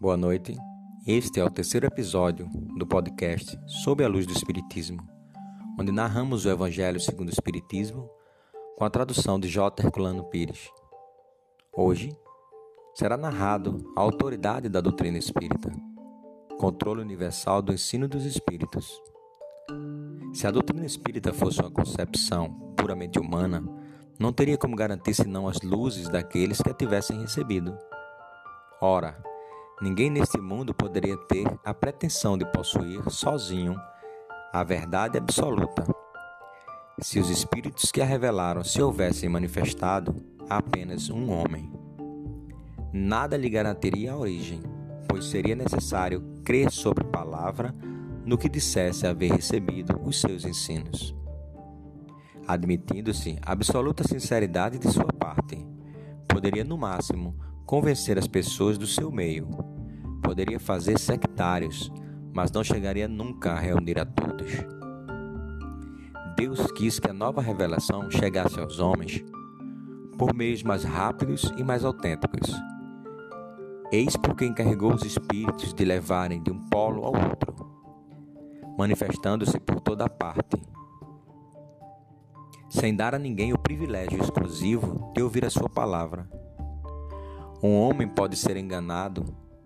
Boa noite. Este é o terceiro episódio do podcast Sob a Luz do Espiritismo, onde narramos o Evangelho segundo o Espiritismo com a tradução de J. Herculano Pires. Hoje será narrado a autoridade da doutrina espírita, controle universal do ensino dos espíritos. Se a doutrina espírita fosse uma concepção puramente humana, não teria como garantir senão as luzes daqueles que a tivessem recebido. Ora, Ninguém neste mundo poderia ter a pretensão de possuir sozinho a verdade absoluta. Se os espíritos que a revelaram se houvessem manifestado a apenas um homem, nada lhe garantiria a origem, pois seria necessário crer sobre palavra no que dissesse haver recebido os seus ensinos. Admitindo-se absoluta sinceridade de sua parte, poderia no máximo convencer as pessoas do seu meio. Poderia fazer sectários, mas não chegaria nunca a reunir a todos. Deus quis que a nova revelação chegasse aos homens por meios mais rápidos e mais autênticos. Eis porque encarregou os espíritos de levarem de um polo ao outro, manifestando-se por toda parte, sem dar a ninguém o privilégio exclusivo de ouvir a sua palavra. Um homem pode ser enganado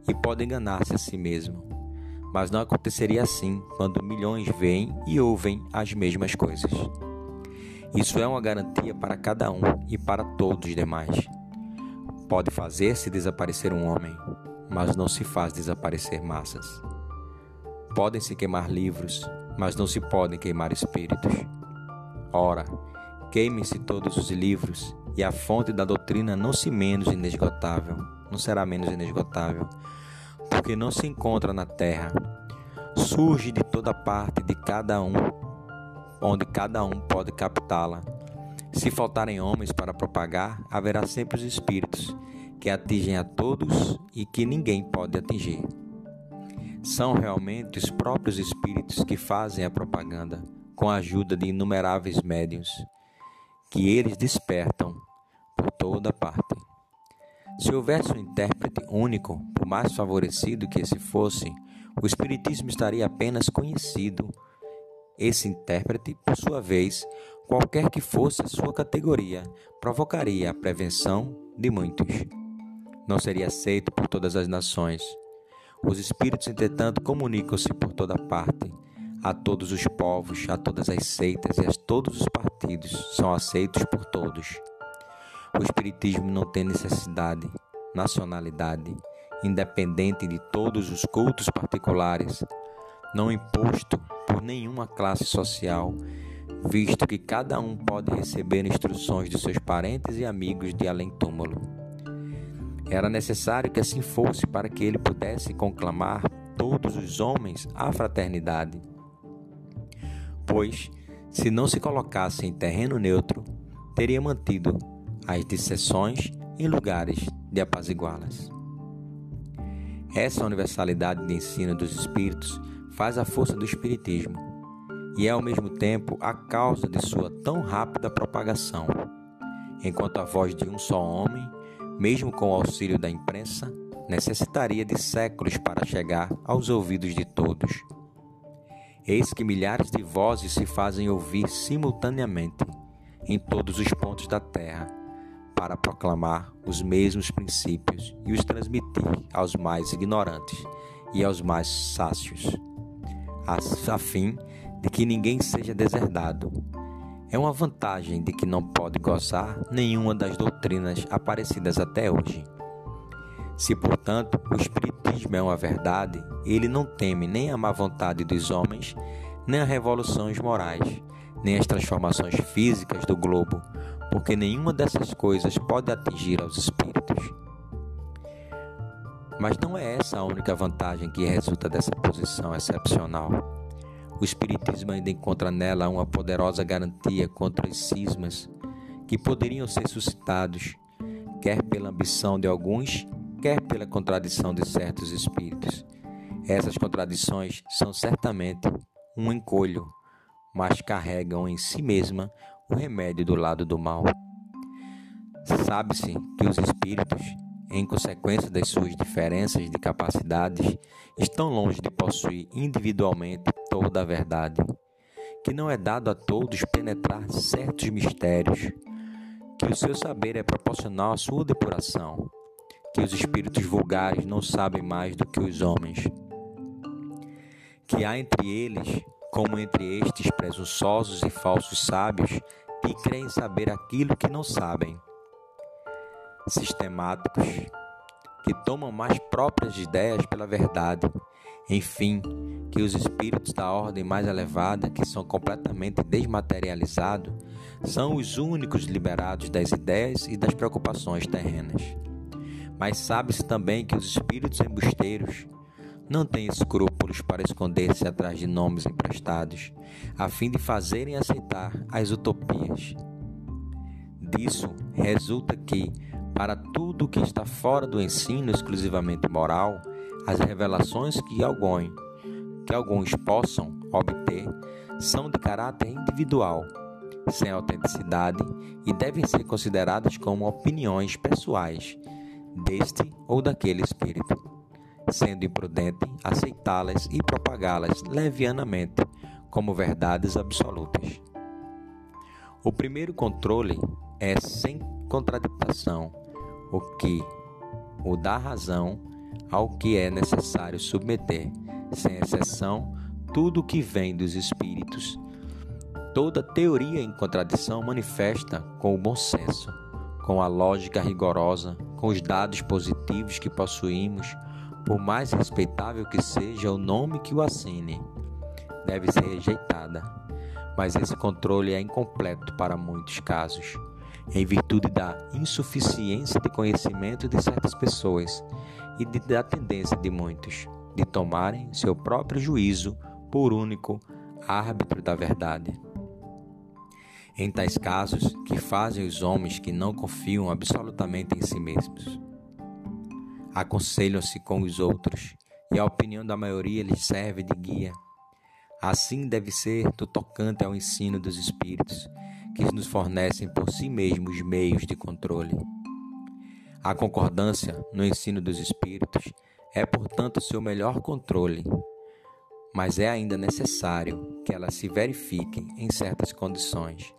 e pode enganar-se a si mesmo, mas não aconteceria assim quando milhões veem e ouvem as mesmas coisas. Isso é uma garantia para cada um e para todos os demais. Pode fazer-se desaparecer um homem, mas não se faz desaparecer massas. Podem-se queimar livros, mas não se podem queimar espíritos. Ora, queimem-se todos os livros e a fonte da doutrina não se menos inesgotável, não será menos inesgotável, porque não se encontra na terra. Surge de toda parte de cada um, onde cada um pode captá-la. Se faltarem homens para propagar, haverá sempre os espíritos que atingem a todos e que ninguém pode atingir. São realmente os próprios espíritos que fazem a propaganda com a ajuda de inumeráveis médiuns que eles despertam por toda parte. Se houvesse um intérprete único, por mais favorecido que esse fosse, o Espiritismo estaria apenas conhecido. Esse intérprete, por sua vez, qualquer que fosse a sua categoria, provocaria a prevenção de muitos. Não seria aceito por todas as nações. Os espíritos, entretanto, comunicam-se por toda parte a todos os povos, a todas as seitas e a todos os partidos, são aceitos por todos. O Espiritismo não tem necessidade, nacionalidade, independente de todos os cultos particulares, não imposto por nenhuma classe social, visto que cada um pode receber instruções de seus parentes e amigos de além-túmulo. Era necessário que assim fosse para que ele pudesse conclamar todos os homens à fraternidade pois, se não se colocasse em terreno neutro, teria mantido as dissessões em lugares de apaziguá-las. Essa universalidade de ensino dos espíritos faz a força do espiritismo e é ao mesmo tempo a causa de sua tão rápida propagação, enquanto a voz de um só homem, mesmo com o auxílio da imprensa, necessitaria de séculos para chegar aos ouvidos de todos. Eis que milhares de vozes se fazem ouvir simultaneamente em todos os pontos da terra, para proclamar os mesmos princípios e os transmitir aos mais ignorantes e aos mais sácios, a fim de que ninguém seja deserdado. É uma vantagem de que não pode gozar nenhuma das doutrinas aparecidas até hoje. Se, portanto, o Espiritismo é uma verdade, ele não teme nem a má vontade dos homens, nem as revoluções morais, nem as transformações físicas do globo, porque nenhuma dessas coisas pode atingir aos espíritos. Mas não é essa a única vantagem que resulta dessa posição excepcional. O Espiritismo ainda encontra nela uma poderosa garantia contra os cismas que poderiam ser suscitados, quer pela ambição de alguns, quer pela contradição de certos espíritos. Essas contradições são certamente um encolho, mas carregam em si mesma o remédio do lado do mal. Sabe-se que os espíritos em consequência das suas diferenças de capacidades, estão longe de possuir individualmente toda a verdade, que não é dado a todos penetrar certos mistérios, que o seu saber é proporcional à sua depuração, que os espíritos vulgares não sabem mais do que os homens, que há entre eles, como entre estes presunçosos e falsos sábios, que creem saber aquilo que não sabem sistemáticos, que tomam mais próprias ideias pela verdade. Enfim, que os espíritos da ordem mais elevada, que são completamente desmaterializados, são os únicos liberados das ideias e das preocupações terrenas. Mas sabe-se também que os espíritos embusteiros não têm escrúpulos para esconder-se atrás de nomes emprestados, a fim de fazerem aceitar as utopias. Disso resulta que, para tudo que está fora do ensino exclusivamente moral, as revelações que alguns, que alguns possam obter são de caráter individual, sem autenticidade e devem ser consideradas como opiniões pessoais deste ou daquele espírito, sendo imprudente aceitá-las e propagá-las levianamente como verdades absolutas. O primeiro controle é sem contradição o que o dá razão ao que é necessário submeter, sem exceção, tudo o que vem dos espíritos. Toda teoria em contradição manifesta com o bom senso, com a lógica rigorosa, com os dados positivos que possuímos, por mais respeitável que seja o nome que o assine, deve ser rejeitada. Mas esse controle é incompleto para muitos casos em virtude da insuficiência de conhecimento de certas pessoas e de, da tendência de muitos de tomarem seu próprio juízo por único árbitro da verdade. Em tais casos, que fazem os homens que não confiam absolutamente em si mesmos? Aconselham-se com os outros, e a opinião da maioria lhes serve de guia. Assim deve ser do tocante ao ensino dos Espíritos, que nos fornecem por si mesmos meios de controle. A concordância no ensino dos espíritos é, portanto, seu melhor controle, mas é ainda necessário que ela se verifique em certas condições.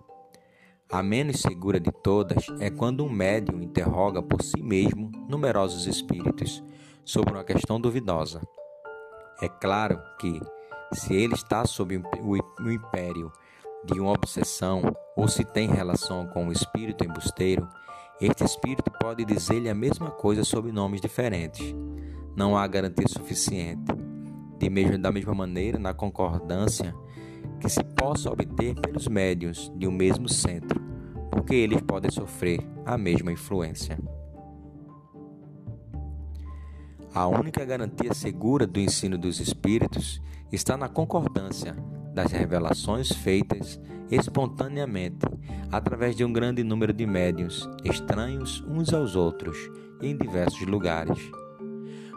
A menos segura de todas é quando um médium interroga por si mesmo numerosos espíritos sobre uma questão duvidosa. É claro que, se ele está sob o império de uma obsessão ou se tem relação com o espírito embusteiro, este espírito pode dizer-lhe a mesma coisa sob nomes diferentes. Não há garantia suficiente, de mesmo, da mesma maneira, na concordância que se possa obter pelos médiuns de um mesmo centro, porque eles podem sofrer a mesma influência. A única garantia segura do ensino dos espíritos está na concordância das revelações feitas espontaneamente através de um grande número de médiuns, estranhos uns aos outros em diversos lugares.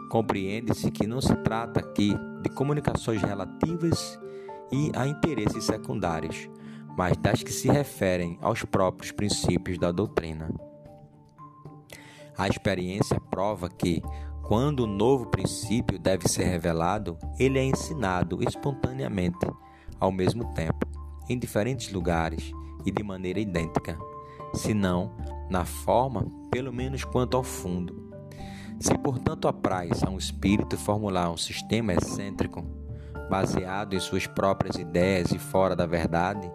Compreende-se que não se trata aqui de comunicações relativas e a interesses secundários, mas das que se referem aos próprios princípios da doutrina. A experiência prova que, quando o novo princípio deve ser revelado, ele é ensinado espontaneamente ao mesmo tempo, em diferentes lugares e de maneira idêntica, se não na forma, pelo menos quanto ao fundo. Se, portanto, apraz a um espírito formular um sistema excêntrico, baseado em suas próprias ideias e fora da verdade,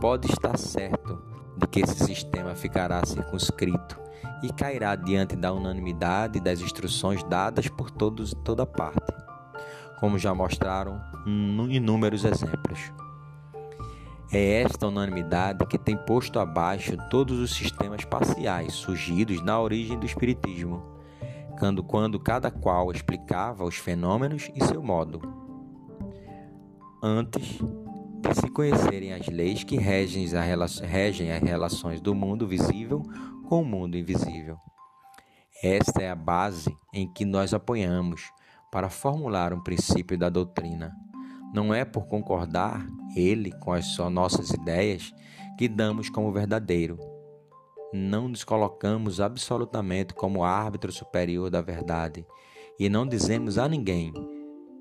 pode estar certo de que esse sistema ficará circunscrito e cairá diante da unanimidade das instruções dadas por todos toda parte como já mostraram inúmeros exemplos. É esta unanimidade que tem posto abaixo todos os sistemas parciais surgidos na origem do Espiritismo, quando, quando cada qual explicava os fenômenos e seu modo. Antes de se conhecerem as leis que regem as relações do mundo visível com o mundo invisível. Esta é a base em que nós apoiamos para formular um princípio da doutrina. Não é por concordar ele com as nossas ideias que damos como verdadeiro. não nos colocamos absolutamente como árbitro superior da verdade e não dizemos a ninguém,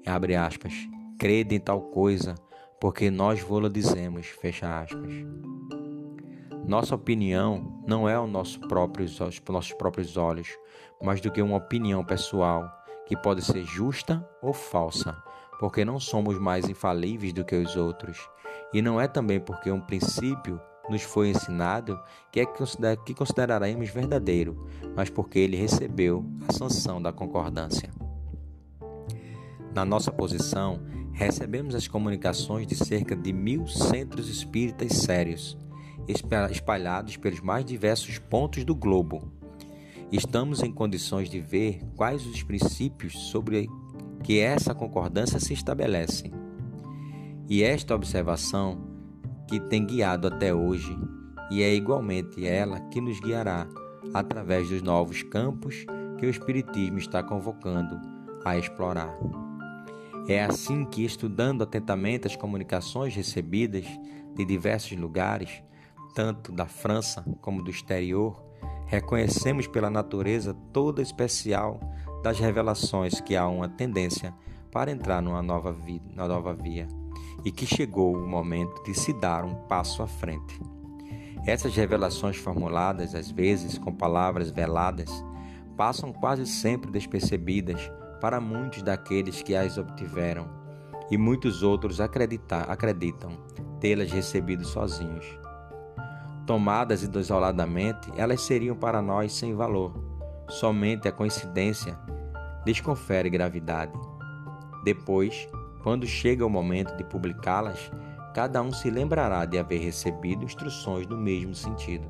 abre aspas, crede em tal coisa, porque nós vô-la dizemos, fecha aspas. Nossa opinião não é aos nosso próprios, aos nossos próprios olhos, mas do que uma opinião pessoal, que pode ser justa ou falsa, porque não somos mais infalíveis do que os outros. E não é também porque um princípio nos foi ensinado que é que consideraremos verdadeiro, mas porque ele recebeu a sanção da concordância. Na nossa posição, recebemos as comunicações de cerca de mil centros espíritas sérios, espalhados pelos mais diversos pontos do globo. Estamos em condições de ver quais os princípios sobre que essa concordância se estabelece. E esta observação que tem guiado até hoje, e é igualmente ela que nos guiará através dos novos campos que o Espiritismo está convocando a explorar. É assim que, estudando atentamente as comunicações recebidas de diversos lugares, tanto da França como do exterior, reconhecemos pela natureza toda especial das revelações que há uma tendência para entrar numa nova, nova via e que chegou o momento de se dar um passo à frente. Essas revelações formuladas, às vezes com palavras veladas, passam quase sempre despercebidas para muitos daqueles que as obtiveram, e muitos outros acreditam tê-las recebido sozinhos. Tomadas isoladamente, elas seriam para nós sem valor. Somente a coincidência lhes confere gravidade. Depois, quando chega o momento de publicá-las, cada um se lembrará de haver recebido instruções no mesmo sentido.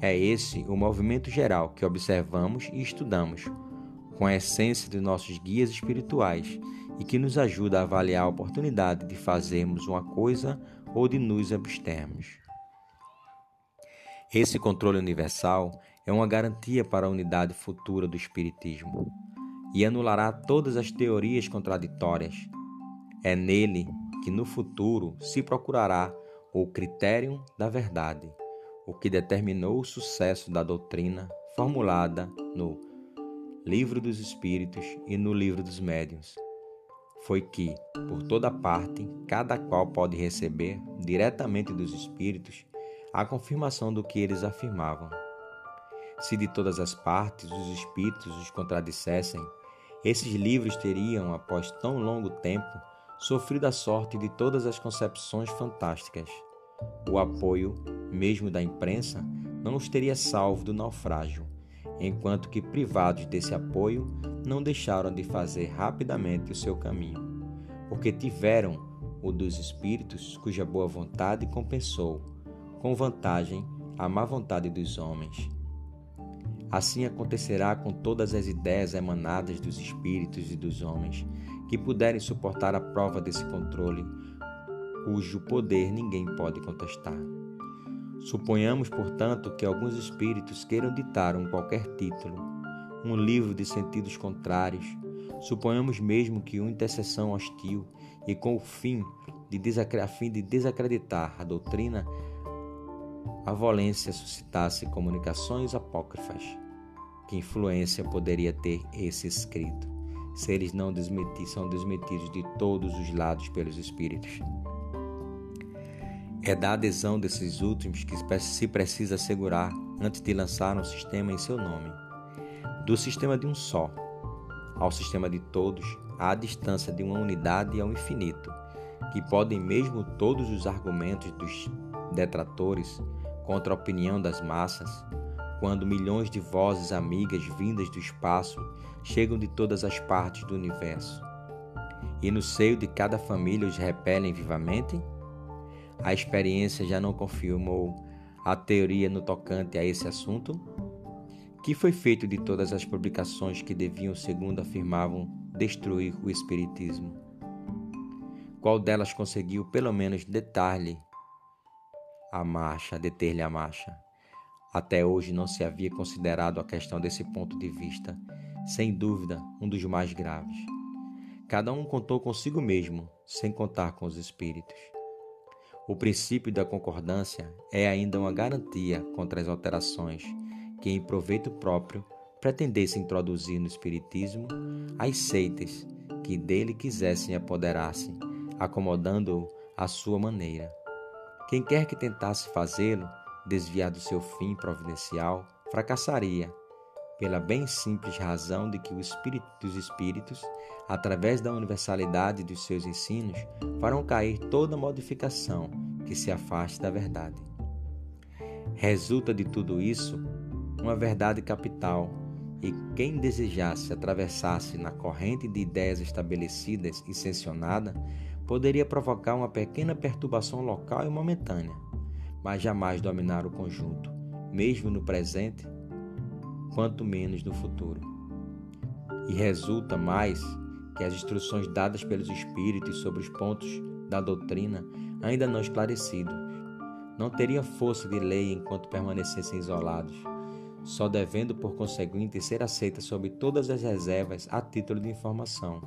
É esse o movimento geral que observamos e estudamos, com a essência dos nossos guias espirituais e que nos ajuda a avaliar a oportunidade de fazermos uma coisa ou de nos abstermos. Esse controle universal é uma garantia para a unidade futura do Espiritismo e anulará todas as teorias contraditórias. É nele que no futuro se procurará o critério da verdade, o que determinou o sucesso da doutrina formulada no Livro dos Espíritos e no Livro dos Médiuns. Foi que, por toda parte, cada qual pode receber diretamente dos Espíritos a confirmação do que eles afirmavam. Se de todas as partes os Espíritos os contradissessem, esses livros teriam, após tão longo tempo, sofrido a sorte de todas as concepções fantásticas. O apoio, mesmo da imprensa, não os teria salvo do naufrágio, enquanto que, privados desse apoio, não deixaram de fazer rapidamente o seu caminho, porque tiveram o dos espíritos cuja boa vontade compensou, com vantagem, a má vontade dos homens Assim acontecerá com todas as ideias emanadas dos espíritos e dos homens que puderem suportar a prova desse controle, cujo poder ninguém pode contestar. Suponhamos, portanto, que alguns espíritos queiram ditar um qualquer título, um livro de sentidos contrários. Suponhamos mesmo que uma intercessão hostil e com o fim de, a fim de desacreditar a doutrina a volência suscitasse comunicações apócrifas. Que influência poderia ter esse escrito, se eles não são desmentidos de todos os lados pelos espíritos? É da adesão desses últimos que se precisa assegurar antes de lançar um sistema em seu nome. Do sistema de um só ao sistema de todos, a distância de uma unidade ao infinito, que podem mesmo todos os argumentos dos detratores contra a opinião das massas, quando milhões de vozes amigas vindas do espaço chegam de todas as partes do universo, e no seio de cada família os repelem vivamente? A experiência já não confirmou a teoria no tocante a esse assunto? Que foi feito de todas as publicações que deviam, segundo afirmavam, destruir o Espiritismo? Qual delas conseguiu, pelo menos, detalhe a marcha, deter-lhe a marcha. Até hoje não se havia considerado a questão desse ponto de vista, sem dúvida um dos mais graves. Cada um contou consigo mesmo, sem contar com os espíritos. O princípio da concordância é ainda uma garantia contra as alterações que, em proveito próprio, pretendessem introduzir no Espiritismo as seitas que dele quisessem apoderar-se, acomodando-o à sua maneira. Quem quer que tentasse fazê-lo, desviar do seu fim providencial, fracassaria, pela bem simples razão de que o espírito dos espíritos, através da universalidade dos seus ensinos, farão cair toda modificação que se afaste da verdade. Resulta de tudo isso uma verdade capital, e quem desejasse atravessar-se na corrente de ideias estabelecidas e sancionada poderia provocar uma pequena perturbação local e momentânea, mas jamais dominar o conjunto, mesmo no presente quanto menos no futuro. E resulta mais que as instruções dadas pelos Espíritos sobre os pontos da doutrina, ainda não esclarecidos, não teriam força de lei enquanto permanecessem isolados, só devendo, por conseguinte, ser aceitas sob todas as reservas a título de informação.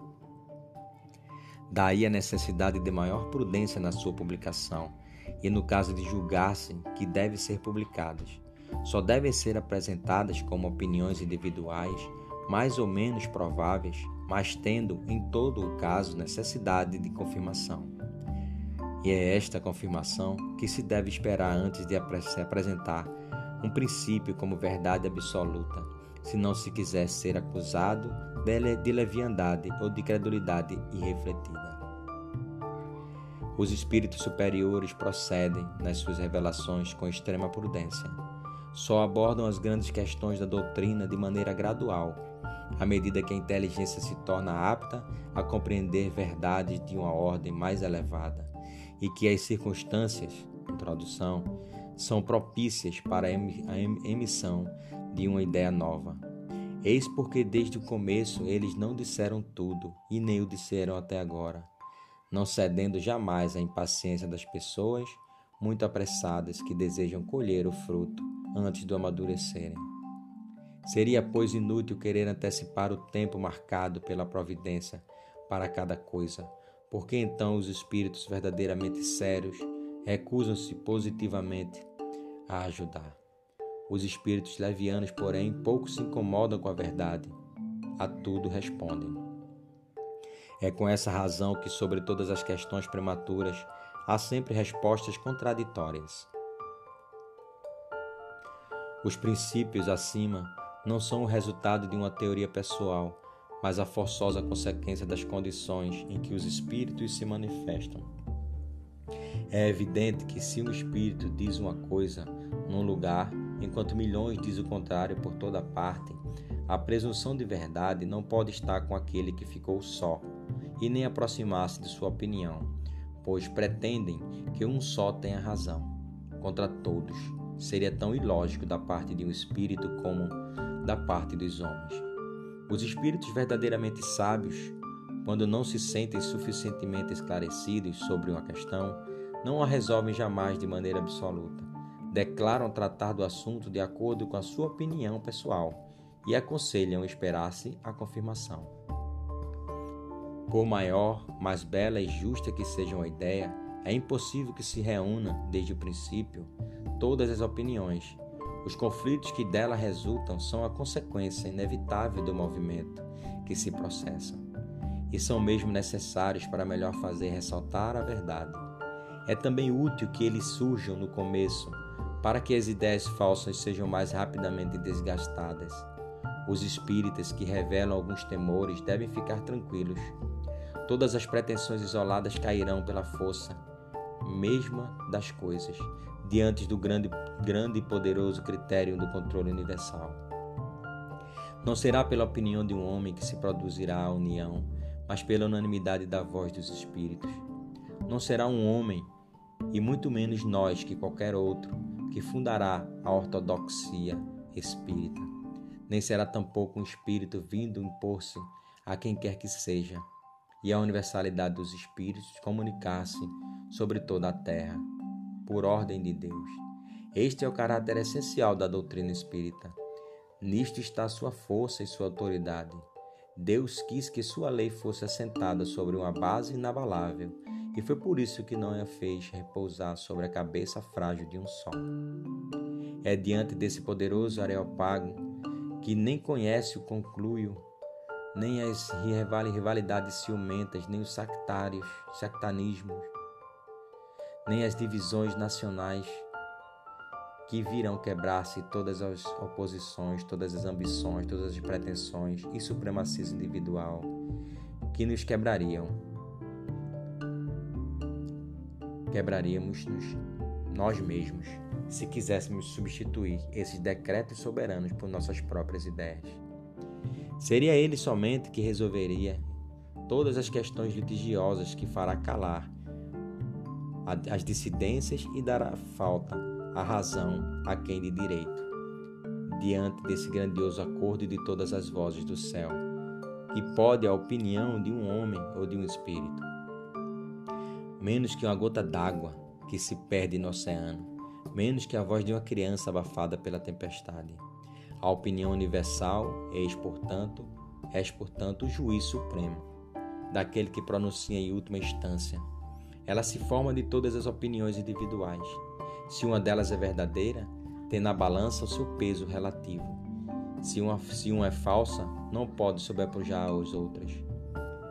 Daí a necessidade de maior prudência na sua publicação, e no caso de julgar-se que devem ser publicadas, só devem ser apresentadas como opiniões individuais, mais ou menos prováveis, mas tendo, em todo o caso, necessidade de confirmação. E é esta confirmação que se deve esperar antes de se apresentar um princípio como verdade absoluta, se não se quiser ser acusado de leviandade ou de credulidade irrefletida. Os espíritos superiores procedem nas suas revelações com extrema prudência só abordam as grandes questões da doutrina de maneira gradual, à medida que a inteligência se torna apta a compreender verdades de uma ordem mais elevada e que as circunstâncias, introdução, são propícias para a emissão de uma ideia nova. Eis porque desde o começo eles não disseram tudo e nem o disseram até agora, não cedendo jamais à impaciência das pessoas muito apressadas que desejam colher o fruto antes do amadurecerem. Seria, pois, inútil querer antecipar o tempo marcado pela providência para cada coisa, porque então os espíritos verdadeiramente sérios recusam-se positivamente a ajudar. Os espíritos levianos, porém, pouco se incomodam com a verdade, a tudo respondem. É com essa razão que, sobre todas as questões prematuras, há sempre respostas contraditórias. Os princípios acima não são o resultado de uma teoria pessoal, mas a forçosa consequência das condições em que os espíritos se manifestam. É evidente que se um espírito diz uma coisa num lugar, enquanto milhões diz o contrário por toda parte, a presunção de verdade não pode estar com aquele que ficou só e nem aproximar-se de sua opinião, pois pretendem que um só tenha razão contra todos seria tão ilógico da parte de um espírito como da parte dos homens. Os espíritos verdadeiramente sábios, quando não se sentem suficientemente esclarecidos sobre uma questão, não a resolvem jamais de maneira absoluta. Declaram tratar do assunto de acordo com a sua opinião pessoal e aconselham esperar-se a confirmação. Por maior, mais bela e justa que seja uma ideia, é impossível que se reúna, desde o princípio, todas as opiniões. Os conflitos que dela resultam são a consequência inevitável do movimento que se processa e são mesmo necessários para melhor fazer ressaltar a verdade. É também útil que eles surjam no começo, para que as ideias falsas sejam mais rapidamente desgastadas. Os espíritas que revelam alguns temores devem ficar tranquilos. Todas as pretensões isoladas cairão pela força mesma das coisas, diante do grande, grande e poderoso critério do controle universal. Não será pela opinião de um homem que se produzirá a união, mas pela unanimidade da voz dos Espíritos. Não será um homem, e muito menos nós que qualquer outro, que fundará a ortodoxia espírita. Nem será tampouco um espírito vindo impor-se a quem quer que seja, e a universalidade dos espíritos comunicar-se sobre toda a terra por ordem de Deus. Este é o caráter essencial da doutrina espírita. Nisto está sua força e sua autoridade. Deus quis que sua lei fosse assentada sobre uma base inabalável e foi por isso que não a fez repousar sobre a cabeça frágil de um só. É diante desse poderoso areopago que nem conhece o concluio, nem as rivalidades ciumentas, nem os sectários, sectanismos, nem as divisões nacionais que virão quebrar-se todas as oposições, todas as ambições, todas as pretensões e supremacismo individual que nos quebrariam. Quebraríamos -nos nós mesmos se quiséssemos substituir esses decretos soberanos por nossas próprias ideias. Seria ele somente que resolveria todas as questões litigiosas que fará calar as dissidências e dará falta à razão a quem de direito, diante desse grandioso acordo de todas as vozes do céu, que pode a opinião de um homem ou de um espírito. Menos que uma gota d'água que se perde no oceano, menos que a voz de uma criança abafada pela tempestade. A opinião universal eis, portanto, és, portanto, o juiz supremo, daquele que pronuncia em última instância. Ela se forma de todas as opiniões individuais. Se uma delas é verdadeira, tem na balança o seu peso relativo. Se uma, se uma é falsa, não pode sobrepujar as outras.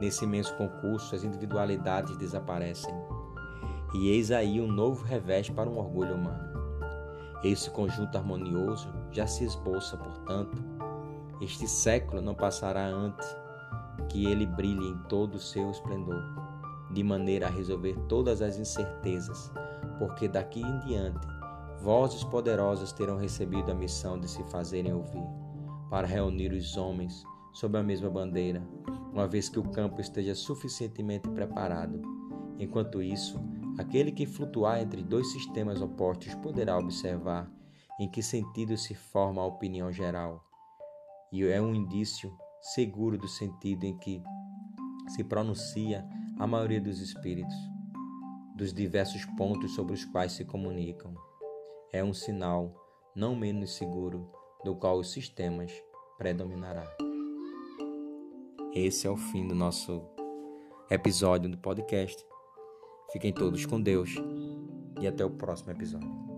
Nesse imenso concurso, as individualidades desaparecem. E eis aí um novo revés para um orgulho humano. Esse conjunto harmonioso já se esboça, portanto. Este século não passará antes que ele brilhe em todo o seu esplendor, de maneira a resolver todas as incertezas, porque daqui em diante vozes poderosas terão recebido a missão de se fazerem ouvir, para reunir os homens sob a mesma bandeira, uma vez que o campo esteja suficientemente preparado. Enquanto isso, Aquele que flutuar entre dois sistemas opostos poderá observar em que sentido se forma a opinião geral, e é um indício seguro do sentido em que se pronuncia a maioria dos espíritos, dos diversos pontos sobre os quais se comunicam. É um sinal não menos seguro do qual os sistemas predominará. Esse é o fim do nosso episódio do podcast. Fiquem todos com Deus e até o próximo episódio.